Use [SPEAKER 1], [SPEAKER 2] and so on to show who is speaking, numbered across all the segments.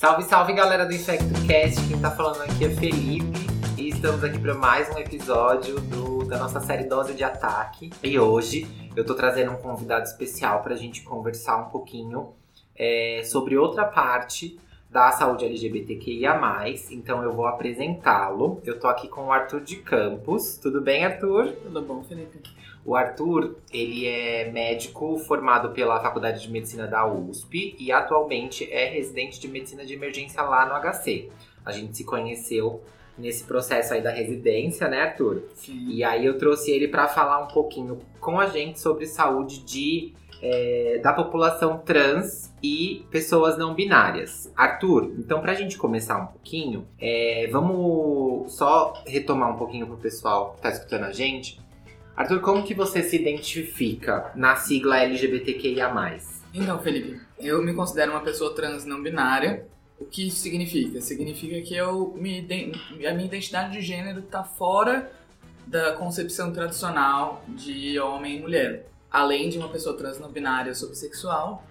[SPEAKER 1] Salve, salve galera do InfectoCast, quem tá falando aqui é Felipe e estamos aqui para mais um episódio do, da nossa série Dose de Ataque. E hoje eu tô trazendo um convidado especial pra gente conversar um pouquinho é, sobre outra parte da saúde LGBTQIA+, então eu vou apresentá-lo. Eu tô aqui com o Arthur de Campos. Tudo bem, Arthur?
[SPEAKER 2] Tudo bom, Felipe?
[SPEAKER 1] O Arthur, ele é médico formado pela Faculdade de Medicina da USP e atualmente é residente de medicina de emergência lá no HC. A gente se conheceu nesse processo aí da residência, né, Arthur?
[SPEAKER 2] Sim.
[SPEAKER 1] E aí eu trouxe ele para falar um pouquinho com a gente sobre saúde de é, da população trans e pessoas não binárias. Arthur, então pra gente começar um pouquinho, é, vamos só retomar um pouquinho pro pessoal que tá escutando a gente. Arthur, como que você se identifica na sigla LGBTQIA+.
[SPEAKER 2] Então, Felipe, eu me considero uma pessoa trans não binária. O que isso significa? Significa que eu me, a minha identidade de gênero está fora da concepção tradicional de homem e mulher. Além de uma pessoa trans não binária subsexual.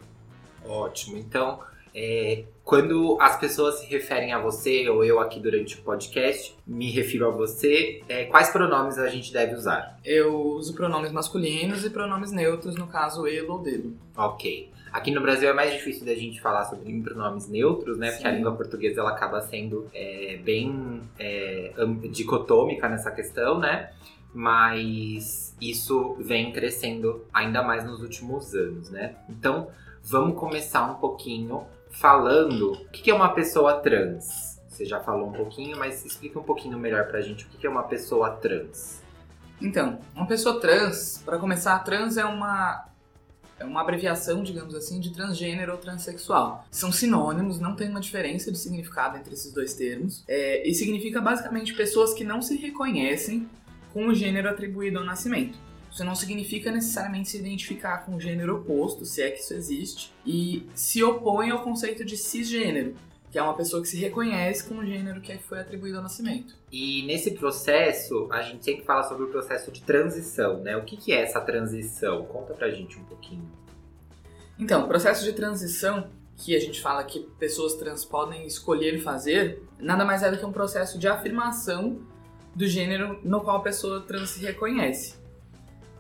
[SPEAKER 1] Ótimo. Então, é, quando as pessoas se referem a você, ou eu aqui durante o podcast, me refiro a você, é, quais pronomes a gente deve usar?
[SPEAKER 2] Eu uso pronomes masculinos e pronomes neutros, no caso ele ou dele.
[SPEAKER 1] Ok. Aqui no Brasil é mais difícil da gente falar sobre pronomes neutros, né?
[SPEAKER 2] Sim.
[SPEAKER 1] Porque a língua portuguesa ela acaba sendo é, bem é, dicotômica nessa questão, né? Mas isso vem crescendo ainda mais nos últimos anos, né? Então, vamos começar um pouquinho falando o que é uma pessoa trans. Você já falou um pouquinho, mas explica um pouquinho melhor pra gente o que é uma pessoa trans.
[SPEAKER 2] Então, uma pessoa trans, para começar, trans é uma é uma abreviação, digamos assim, de transgênero ou transexual. São sinônimos, não tem uma diferença de significado entre esses dois termos. É, e significa basicamente pessoas que não se reconhecem com o gênero atribuído ao nascimento. Isso não significa necessariamente se identificar com o gênero oposto, se é que isso existe, e se opõe ao conceito de cisgênero, que é uma pessoa que se reconhece com o gênero que foi atribuído ao nascimento.
[SPEAKER 1] E nesse processo, a gente sempre fala sobre o processo de transição, né? O que, que é essa transição? Conta pra gente um pouquinho.
[SPEAKER 2] Então, o processo de transição que a gente fala que pessoas trans podem escolher fazer, nada mais é do que um processo de afirmação do gênero no qual a pessoa trans se reconhece.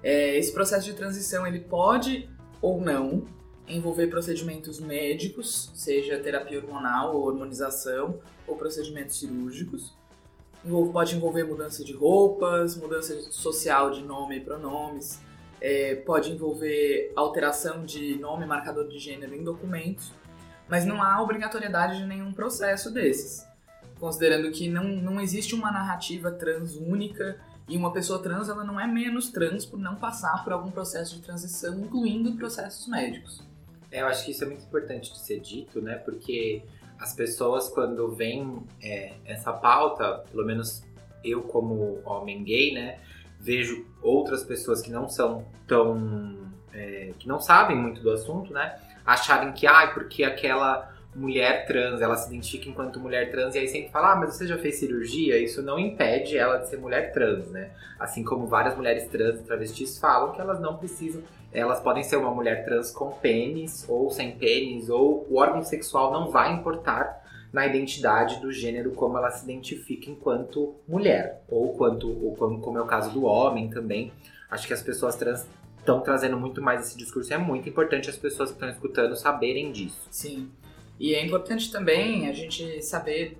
[SPEAKER 2] É, esse processo de transição ele pode ou não envolver procedimentos médicos, seja terapia hormonal ou hormonização, ou procedimentos cirúrgicos. Pode envolver mudança de roupas, mudança social de nome e pronomes, é, pode envolver alteração de nome e marcador de gênero em documentos, mas não há obrigatoriedade de nenhum processo desses, considerando que não, não existe uma narrativa trans única e uma pessoa trans ela não é menos trans por não passar por algum processo de transição, incluindo processos médicos.
[SPEAKER 1] É, eu acho que isso é muito importante de ser dito, né? Porque as pessoas, quando veem é, essa pauta, pelo menos eu como homem gay, né? Vejo outras pessoas que não são tão... é, que não sabem muito do assunto, né? Acharem que, ah, porque aquela mulher trans, ela se identifica enquanto mulher trans e aí sempre fala, ah, mas você já fez cirurgia? Isso não impede ela de ser mulher trans, né? Assim como várias mulheres trans e travestis falam que elas não precisam elas podem ser uma mulher trans com pênis ou sem pênis, ou o órgão sexual não vai importar na identidade do gênero como ela se identifica enquanto mulher, ou quanto, ou como, como é o caso do homem também. Acho que as pessoas trans estão trazendo muito mais esse discurso. e É muito importante as pessoas que estão escutando saberem disso.
[SPEAKER 2] Sim. E é importante também a gente saber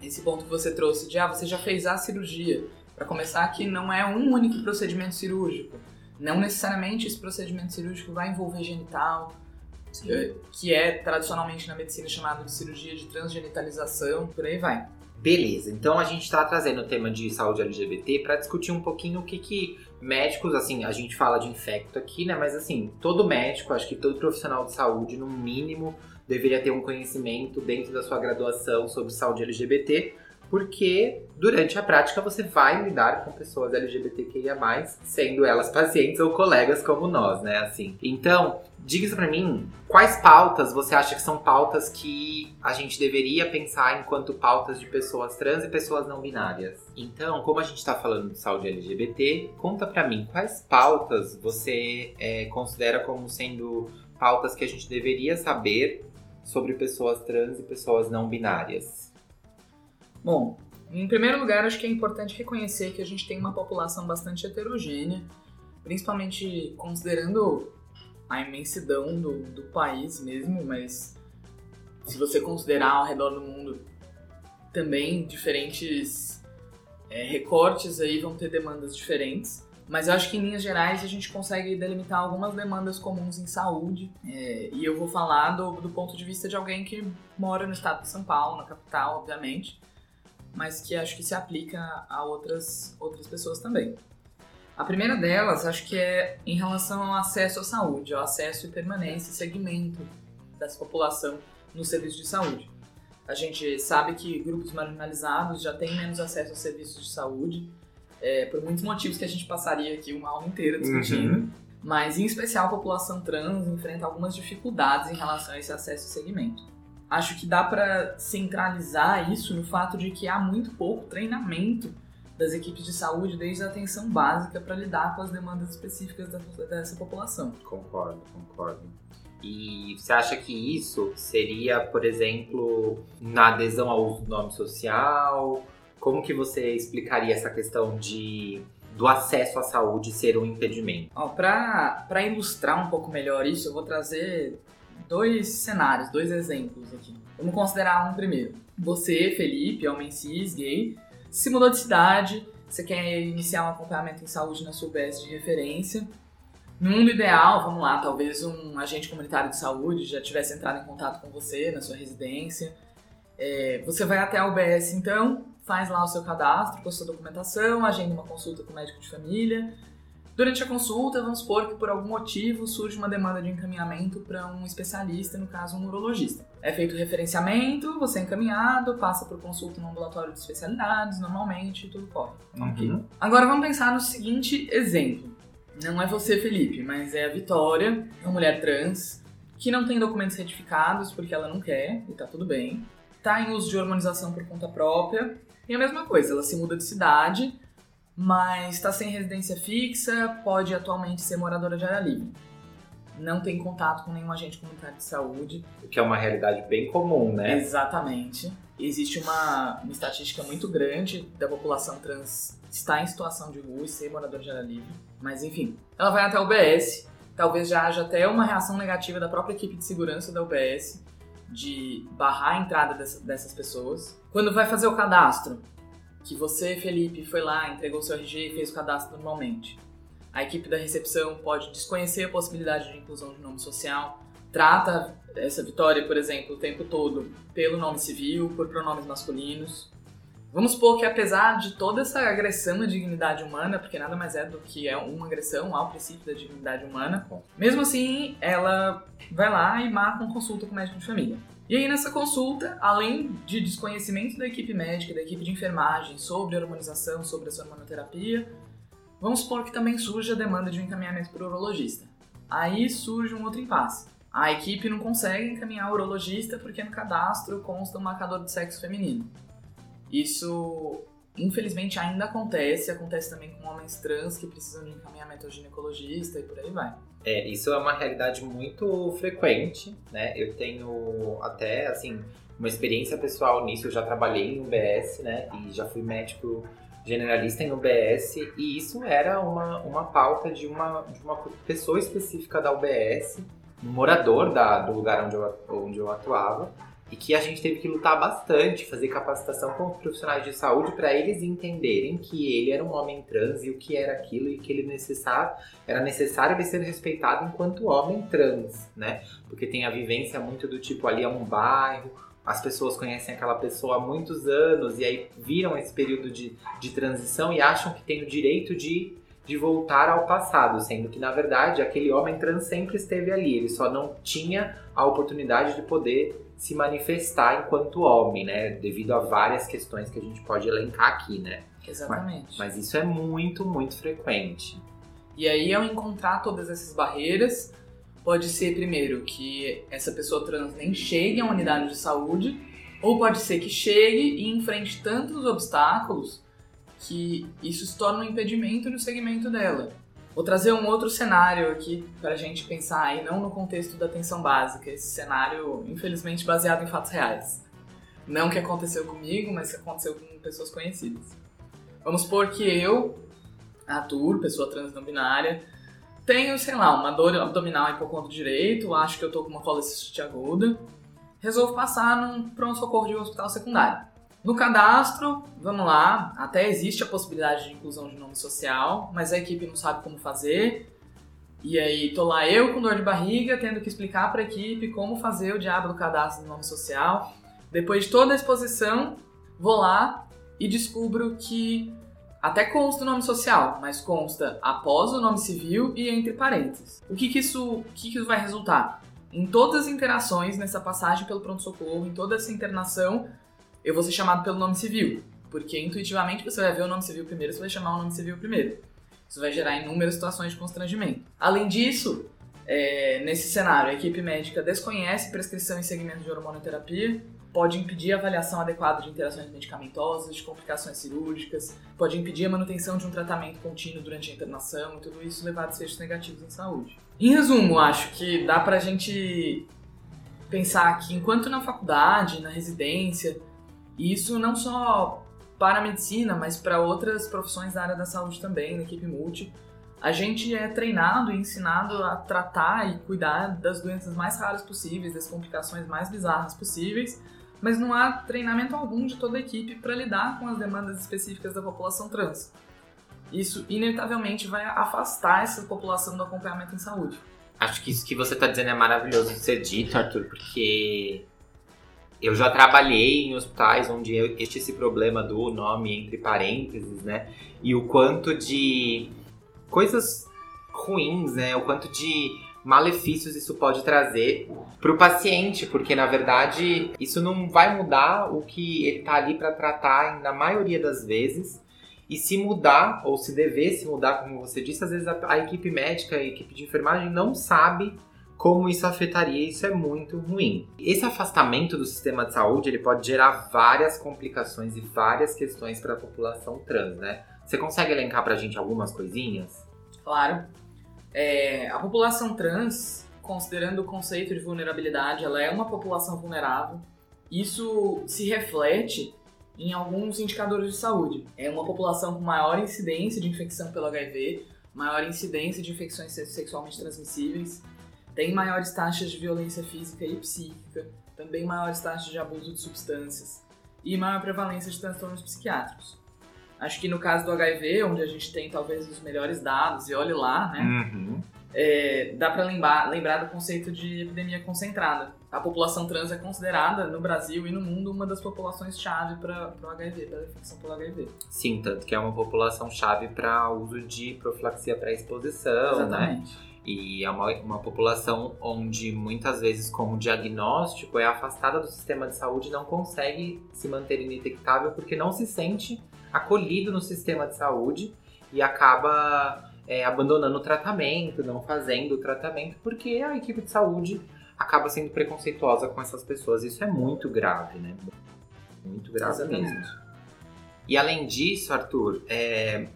[SPEAKER 2] esse ponto que você trouxe de ah, você já fez a cirurgia. Para começar, que não é um único procedimento cirúrgico. Não necessariamente esse procedimento cirúrgico vai envolver genital, eh, que é tradicionalmente na medicina chamado de cirurgia de transgenitalização, por aí vai.
[SPEAKER 1] Beleza, então a gente está trazendo o tema de saúde LGBT para discutir um pouquinho o que, que médicos, assim, a gente fala de infecto aqui, né? Mas assim, todo médico, acho que todo profissional de saúde, no mínimo, deveria ter um conhecimento dentro da sua graduação sobre saúde LGBT, porque durante a prática você vai lidar com pessoas LGBTQIA+, sendo elas pacientes ou colegas como nós, né, assim. Então, diga isso pra mim, quais pautas você acha que são pautas que a gente deveria pensar enquanto pautas de pessoas trans e pessoas não binárias? Então, como a gente tá falando de saúde LGBT, conta pra mim, quais pautas você é, considera como sendo pautas que a gente deveria saber sobre pessoas trans e pessoas não binárias?
[SPEAKER 2] Bom, em primeiro lugar, acho que é importante reconhecer que a gente tem uma população bastante heterogênea, principalmente considerando a imensidão do, do país mesmo, mas se você considerar ao redor do mundo também diferentes é, recortes aí vão ter demandas diferentes. Mas eu acho que em linhas gerais a gente consegue delimitar algumas demandas comuns em saúde. É, e eu vou falar do, do ponto de vista de alguém que mora no estado de São Paulo, na capital, obviamente, mas que acho que se aplica a outras, outras pessoas também. A primeira delas, acho que é em relação ao acesso à saúde, ao acesso e permanência e segmento dessa população no serviço de saúde. A gente sabe que grupos marginalizados já têm menos acesso a serviços de saúde, é, por muitos motivos que a gente passaria aqui uma aula inteira discutindo. Uhum. Mas, em especial, a população trans enfrenta algumas dificuldades em relação a esse acesso e segmento. Acho que dá para centralizar isso no fato de que há muito pouco treinamento das equipes de saúde desde a atenção básica para lidar com as demandas específicas dessa população.
[SPEAKER 1] Concordo, concordo. E você acha que isso seria, por exemplo, na adesão ao uso do nome social? Como que você explicaria essa questão de do acesso à saúde ser um impedimento?
[SPEAKER 2] Para ilustrar um pouco melhor isso, eu vou trazer dois cenários, dois exemplos aqui. Vamos considerar um primeiro. Você, Felipe, homem cis, gay, se mudou de cidade, você quer iniciar um acompanhamento em saúde na sua UBS de referência, no mundo ideal, vamos lá, talvez um agente comunitário de saúde já tivesse entrado em contato com você na sua residência. É, você vai até a UBS então, faz lá o seu cadastro com a sua documentação, agenda uma consulta com o médico de família. Durante a consulta, vamos supor que por algum motivo surge uma demanda de encaminhamento para um especialista, no caso um urologista. É feito o referenciamento, você é encaminhado, passa por consulta no ambulatório de especialidades, normalmente, tudo corre. Uhum. Agora vamos pensar no seguinte exemplo. Não é você, Felipe, mas é a Vitória, uma mulher trans, que não tem documentos retificados porque ela não quer, e tá tudo bem. Tá em uso de hormonização por conta própria. E a mesma coisa, ela se muda de cidade, mas está sem residência fixa, pode atualmente ser moradora de área livre. Não tem contato com nenhum agente comunitário de saúde.
[SPEAKER 1] O que é uma realidade bem comum, né?
[SPEAKER 2] Exatamente. Existe uma, uma estatística muito grande da população trans estar em situação de rua e ser moradora de área livre. Mas enfim, ela vai até a UBS, talvez já haja até uma reação negativa da própria equipe de segurança da UBS de barrar a entrada dessa, dessas pessoas. Quando vai fazer o cadastro, que você, Felipe, foi lá, entregou seu RG e fez o cadastro normalmente. A equipe da recepção pode desconhecer a possibilidade de inclusão de nome social, trata essa Vitória, por exemplo, o tempo todo pelo nome civil, por pronomes masculinos. Vamos supor que apesar de toda essa agressão à dignidade humana, porque nada mais é do que é uma agressão ao princípio da dignidade humana, mesmo assim ela vai lá e marca uma consulta com o médico de família. E aí nessa consulta, além de desconhecimento da equipe médica, da equipe de enfermagem sobre a hormonização, sobre a hormonoterapia, vamos supor que também surge a demanda de um encaminhamento para o urologista. Aí surge um outro impasse. A equipe não consegue encaminhar o urologista porque no cadastro consta um marcador de sexo feminino. Isso, infelizmente, ainda acontece. Acontece também com homens trans que precisam de encaminhamento ao ginecologista e por aí vai.
[SPEAKER 1] É, isso é uma realidade muito frequente, né? Eu tenho até, assim, uma experiência pessoal nisso. Eu já trabalhei em UBS, né? E já fui médico generalista em UBS. E isso era uma, uma pauta de uma, de uma pessoa específica da UBS, um morador da, do lugar onde eu, onde eu atuava e que a gente teve que lutar bastante, fazer capacitação com os profissionais de saúde para eles entenderem que ele era um homem trans e o que era aquilo e que ele necessário, era necessário ele ser respeitado enquanto homem trans, né? Porque tem a vivência muito do tipo ali é um bairro, as pessoas conhecem aquela pessoa há muitos anos e aí viram esse período de, de transição e acham que tem o direito de de voltar ao passado, sendo que na verdade aquele homem trans sempre esteve ali, ele só não tinha a oportunidade de poder se manifestar enquanto homem, né? Devido a várias questões que a gente pode elencar aqui, né?
[SPEAKER 2] Exatamente.
[SPEAKER 1] Mas, mas isso é muito, muito frequente.
[SPEAKER 2] E aí, ao encontrar todas essas barreiras, pode ser primeiro que essa pessoa trans nem chegue uma unidade de saúde, ou pode ser que chegue e enfrente tantos obstáculos que isso se torna um impedimento no segmento dela. Vou trazer um outro cenário aqui para a gente pensar aí, não no contexto da atenção básica, esse cenário, infelizmente, baseado em fatos reais. Não que aconteceu comigo, mas que aconteceu com pessoas conhecidas. Vamos supor que eu, Arthur, pessoa trans não binária, tenho, sei lá, uma dor abdominal hipocondro direito, acho que eu tô com uma colecistite aguda, resolvo passar num pronto-socorro de um hospital secundário. No cadastro, vamos lá, até existe a possibilidade de inclusão de nome social, mas a equipe não sabe como fazer. E aí tô lá eu com dor de barriga, tendo que explicar para a equipe como fazer o diabo do cadastro do nome social. Depois de toda a exposição, vou lá e descubro que até consta o nome social, mas consta após o nome civil e entre parênteses. O que, que isso, o que, que isso vai resultar? Em todas as interações nessa passagem pelo pronto-socorro, em toda essa internação, eu vou ser chamado pelo nome civil. Porque intuitivamente você vai ver o nome civil primeiro, você vai chamar o nome civil primeiro. Isso vai gerar inúmeras situações de constrangimento. Além disso, é, nesse cenário, a equipe médica desconhece prescrição e segmento de hormonoterapia, pode impedir a avaliação adequada de interações medicamentosas, de complicações cirúrgicas, pode impedir a manutenção de um tratamento contínuo durante a internação e tudo isso levar a desfechos negativos em saúde. Em resumo, acho que dá pra gente pensar que enquanto na faculdade, na residência, e isso não só para a medicina, mas para outras profissões da área da saúde também, na equipe multi. A gente é treinado e ensinado a tratar e cuidar das doenças mais raras possíveis, das complicações mais bizarras possíveis, mas não há treinamento algum de toda a equipe para lidar com as demandas específicas da população trans. Isso, inevitavelmente, vai afastar essa população do acompanhamento em saúde.
[SPEAKER 1] Acho que isso que você está dizendo é maravilhoso de ser dito, Arthur, porque eu já trabalhei em hospitais onde existe esse problema do nome entre parênteses, né? E o quanto de coisas ruins, né? O quanto de malefícios isso pode trazer para o paciente, porque na verdade isso não vai mudar o que ele está ali para tratar na maioria das vezes. E se mudar, ou se devesse mudar, como você disse, às vezes a, a equipe médica, a equipe de enfermagem não sabe como isso afetaria, isso é muito ruim. Esse afastamento do sistema de saúde, ele pode gerar várias complicações e várias questões para a população trans, né? Você consegue elencar para a gente algumas coisinhas?
[SPEAKER 2] Claro. É, a população trans, considerando o conceito de vulnerabilidade, ela é uma população vulnerável. Isso se reflete em alguns indicadores de saúde. É uma população com maior incidência de infecção pelo HIV, maior incidência de infecções sexualmente transmissíveis, tem maiores taxas de violência física e psíquica, também maiores taxas de abuso de substâncias e maior prevalência de transtornos psiquiátricos. Acho que no caso do HIV, onde a gente tem talvez os melhores dados, e olhe lá, né? Uhum. É, dá para lembrar, lembrar do conceito de epidemia concentrada. A população trans é considerada no Brasil e no mundo uma das populações-chave para o HIV, para a infecção pelo HIV.
[SPEAKER 1] Sim, tanto que é uma população-chave para uso de profilaxia pré-exposição, né? Exatamente. E é uma, uma população onde muitas vezes, como diagnóstico, é afastada do sistema de saúde e não consegue se manter indetectável porque não se sente acolhido no sistema de saúde e acaba é, abandonando o tratamento, não fazendo o tratamento, porque a equipe de saúde acaba sendo preconceituosa com essas pessoas. Isso é muito grave, né? Muito grave Exatamente. mesmo. E além disso, Arthur, é,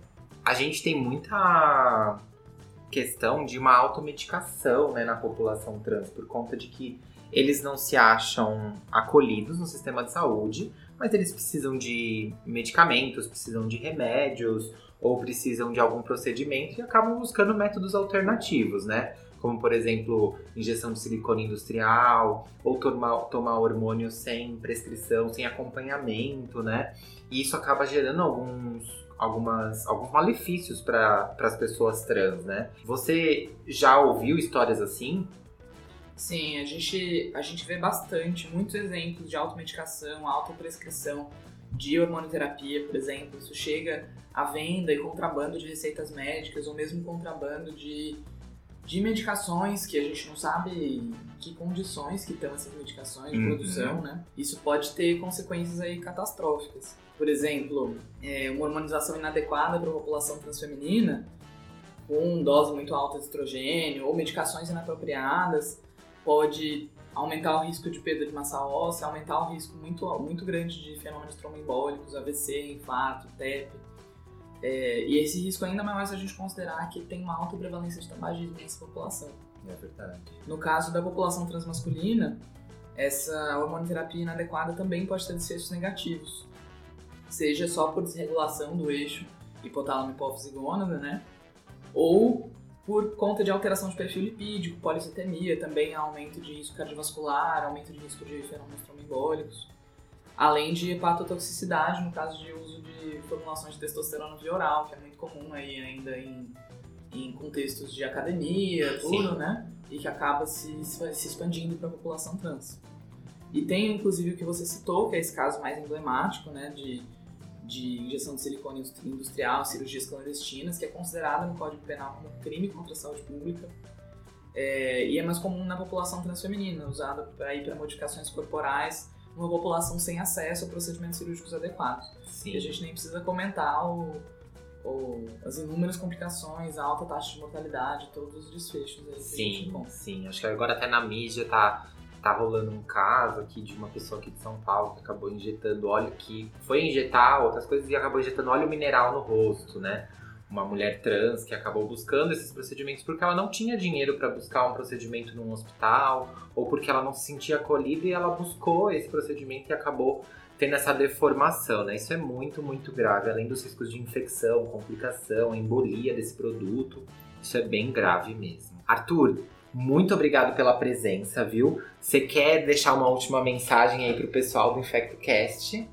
[SPEAKER 1] a gente tem muita questão de uma automedicação né, na população trans, por conta de que eles não se acham acolhidos no sistema de saúde, mas eles precisam de medicamentos, precisam de remédios ou precisam de algum procedimento e acabam buscando métodos alternativos, né? Como, por exemplo, injeção de silicone industrial ou tomar, tomar hormônio sem prescrição, sem acompanhamento, né? E isso acaba gerando alguns algumas, alguns malefícios para as pessoas trans, né? Você já ouviu histórias assim?
[SPEAKER 2] Sim, a gente, a gente vê bastante, muitos exemplos de automedicação, autoprescrição de hormonoterapia, por exemplo. Isso chega à venda e contrabando de receitas médicas ou mesmo contrabando de, de medicações que a gente não sabe que condições que estão essas medicações de uhum. produção, né? Isso pode ter consequências aí catastróficas por exemplo, é, uma hormonização inadequada para a população transfeminina, com dose muito alta de estrogênio ou medicações inapropriadas, pode aumentar o risco de perda de massa óssea, aumentar o risco muito, muito grande de fenômenos tromboembólicos, AVC, infarto, TEP. É, e esse risco ainda mais a gente considerar que tem uma alta prevalência de tabagismo nessa população.
[SPEAKER 1] É verdade.
[SPEAKER 2] No caso da população transmasculina, essa hormonoterapia inadequada também pode ter desfechos negativos, seja só por desregulação do eixo hipotálamo hipófise gônada, né? Ou por conta de alteração de perfil lipídico, policitemia, também aumento de risco cardiovascular, aumento de risco de fenômenos tromboembólicos, além de hepatotoxicidade no caso de uso de formulações de testosterona via oral, que é muito comum aí ainda em, em contextos de academia, tudo, Sim. né? E que acaba se, se expandindo para a população trans. E tem inclusive o que você citou, que é esse caso mais emblemático, né, de de injeção de silicone industrial, cirurgias clandestinas, que é considerada no Código Penal como crime contra a saúde pública. É, e é mais comum na população transfeminina, usada para modificações corporais numa população sem acesso a procedimentos cirúrgicos adequados. Sim. E a gente nem precisa comentar o, o, as inúmeras complicações, a alta taxa de mortalidade, todos os desfechos aí que
[SPEAKER 1] sim,
[SPEAKER 2] a gente encontra.
[SPEAKER 1] Sim, acho que agora até na mídia tá tá rolando um caso aqui de uma pessoa aqui de São Paulo que acabou injetando óleo que foi injetar outras coisas e acabou injetando óleo mineral no rosto, né? Uma mulher trans que acabou buscando esses procedimentos porque ela não tinha dinheiro para buscar um procedimento num hospital ou porque ela não se sentia acolhida e ela buscou esse procedimento e acabou tendo essa deformação, né? Isso é muito, muito grave, além dos riscos de infecção, complicação, embolia desse produto. Isso é bem grave mesmo. Arthur, muito obrigado pela presença, viu? Você quer deixar uma última mensagem aí pro pessoal do InfectoCast?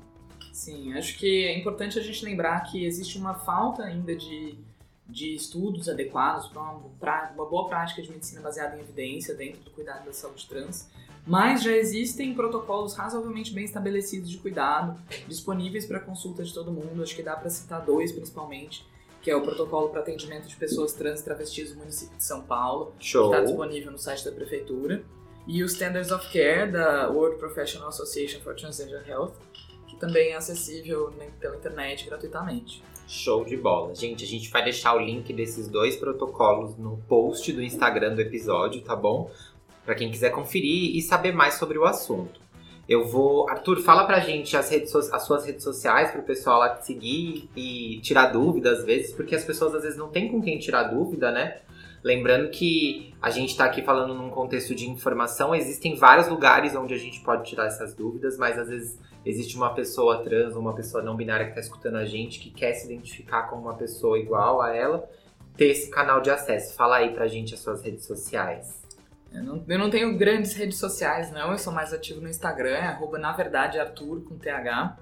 [SPEAKER 2] Sim, acho que é importante a gente lembrar que existe uma falta ainda de, de estudos adequados para uma, uma boa prática de medicina baseada em evidência dentro do cuidado da saúde trans, mas já existem protocolos razoavelmente bem estabelecidos de cuidado, disponíveis para consulta de todo mundo. Acho que dá para citar dois principalmente que é o protocolo para atendimento de pessoas trans e travestis do município de São Paulo,
[SPEAKER 1] Show.
[SPEAKER 2] que está disponível no site da prefeitura, e o Standards of Care da World Professional Association for Transgender Health, que também é acessível pela internet gratuitamente.
[SPEAKER 1] Show de bola. Gente, a gente vai deixar o link desses dois protocolos no post do Instagram do episódio, tá bom? Para quem quiser conferir e saber mais sobre o assunto. Eu vou. Arthur, fala pra gente as, redes, as suas redes sociais pro pessoal lá te seguir e tirar dúvida às vezes, porque as pessoas às vezes não têm com quem tirar dúvida, né? Lembrando que a gente está aqui falando num contexto de informação, existem vários lugares onde a gente pode tirar essas dúvidas, mas às vezes existe uma pessoa trans ou uma pessoa não binária que está escutando a gente que quer se identificar como uma pessoa igual a ela, ter esse canal de acesso. Fala aí pra gente as suas redes sociais.
[SPEAKER 2] Eu não, eu não, tenho grandes redes sociais, não. Eu sou mais ativo no Instagram, é arroba, na verdade, Arthur com TH.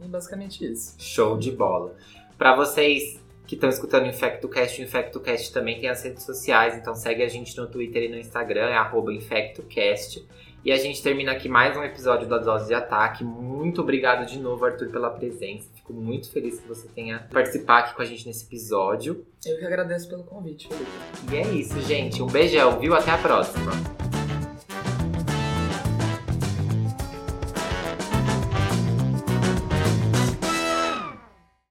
[SPEAKER 2] E basicamente isso.
[SPEAKER 1] Show de bola. Para vocês que estão escutando o InfectoCast, o InfectoCast também tem as redes sociais, então segue a gente no Twitter e no Instagram, é arroba InfectoCast. E a gente termina aqui mais um episódio da Dose de Ataque. Muito obrigado de novo, Arthur, pela presença. Fico muito feliz que você tenha participado aqui com a gente nesse episódio.
[SPEAKER 2] Eu que agradeço pelo convite, Felipe.
[SPEAKER 1] E é isso, gente. Um beijão, viu? Até a próxima.